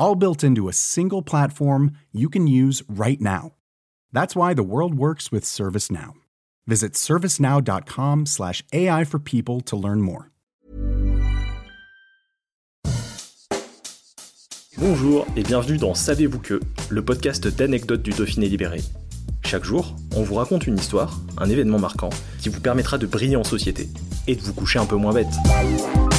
all built into a single platform you can use right now. That's why the world works with ServiceNow. Visit servicenow.com/slash AI for people to learn more. Bonjour et bienvenue dans Savez-vous que, le podcast d'anecdotes du Dauphiné libéré. Chaque jour, on vous raconte une histoire, un événement marquant, qui vous permettra de briller en société et de vous coucher un peu moins bête.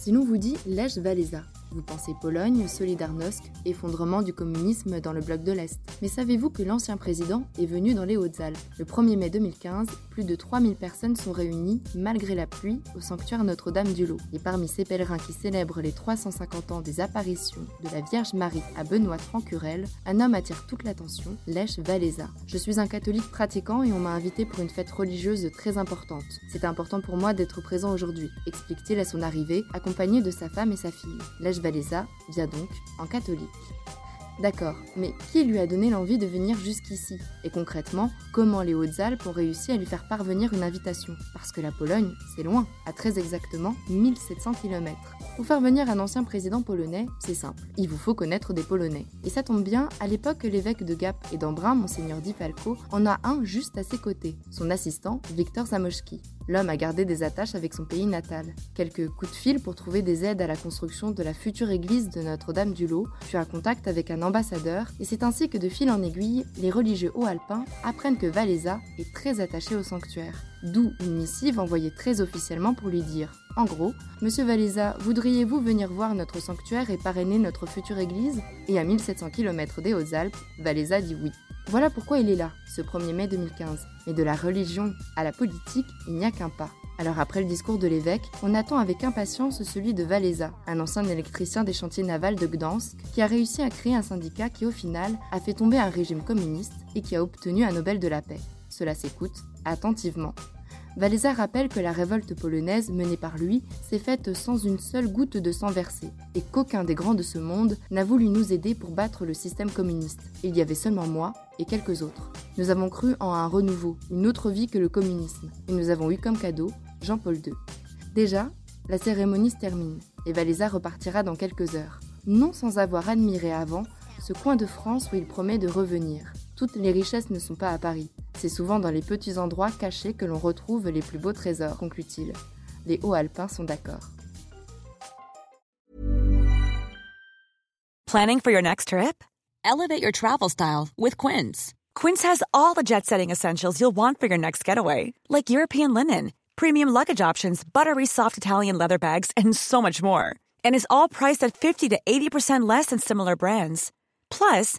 Si l'on vous dit Lech Walesa, vous pensez Pologne, Solidarnosc, effondrement du communisme dans le bloc de l'Est. Mais savez-vous que l'ancien président est venu dans les Hautes-Alpes? Le 1er mai 2015, plus de 3000 personnes sont réunies, malgré la pluie, au sanctuaire Notre-Dame-du-Lot. Et parmi ces pèlerins qui célèbrent les 350 ans des apparitions de la Vierge Marie à Benoît Francurel, un homme attire toute l'attention, Lech Walesa. Je suis un catholique pratiquant et on m'a invité pour une fête religieuse très importante. C'est important pour moi d'être présent aujourd'hui, explique-t-il à son arrivée, accompagné de sa femme et sa fille. Valéza vient donc en catholique. D'accord, mais qui lui a donné l'envie de venir jusqu'ici? Et concrètement, comment les Hautes-Alpes ont réussi à lui faire parvenir une invitation? Parce que la Pologne, c'est loin, à très exactement 1700 km. Pour faire venir un ancien président polonais, c'est simple, il vous faut connaître des Polonais. Et ça tombe bien, à l'époque, l'évêque de Gap et d'Embrun, Monseigneur Di Falco, en a un juste à ses côtés, son assistant, Victor Zamoszki. L'homme a gardé des attaches avec son pays natal. Quelques coups de fil pour trouver des aides à la construction de la future église de Notre-Dame-du-Lot, puis un contact avec un ambassadeur, et c'est ainsi que de fil en aiguille, les religieux haut-alpins apprennent que Valéza est très attaché au sanctuaire. D'où une missive envoyée très officiellement pour lui dire En gros, Monsieur Valéza, voudriez-vous venir voir notre sanctuaire et parrainer notre future église? Et à 1700 km des Hautes-Alpes, Valéza dit oui. Voilà pourquoi il est là, ce 1er mai 2015. Mais de la religion à la politique, il n'y a qu'un pas. Alors après le discours de l'évêque, on attend avec impatience celui de Valéza, un ancien électricien des chantiers navals de Gdansk, qui a réussi à créer un syndicat qui au final a fait tomber un régime communiste et qui a obtenu un Nobel de la paix. Cela s'écoute attentivement. Valéza rappelle que la révolte polonaise menée par lui s'est faite sans une seule goutte de sang versé, et qu'aucun des grands de ce monde n'a voulu nous aider pour battre le système communiste. Il y avait seulement moi et quelques autres. Nous avons cru en un renouveau, une autre vie que le communisme, et nous avons eu comme cadeau Jean-Paul II. Déjà, la cérémonie se termine, et Valéza repartira dans quelques heures, non sans avoir admiré avant ce coin de France où il promet de revenir. Toutes les richesses ne sont pas à Paris. C'est souvent dans les petits endroits cachés que l'on retrouve les plus beaux trésors, conclut-il. Les Hauts-Alpins sont d'accord. Planning for your next trip? Elevate your travel style with Quince. Quince has all the jet setting essentials you'll want for your next getaway, like European linen, premium luggage options, buttery soft Italian leather bags, and so much more. And is all priced at 50 to 80% less than similar brands. Plus,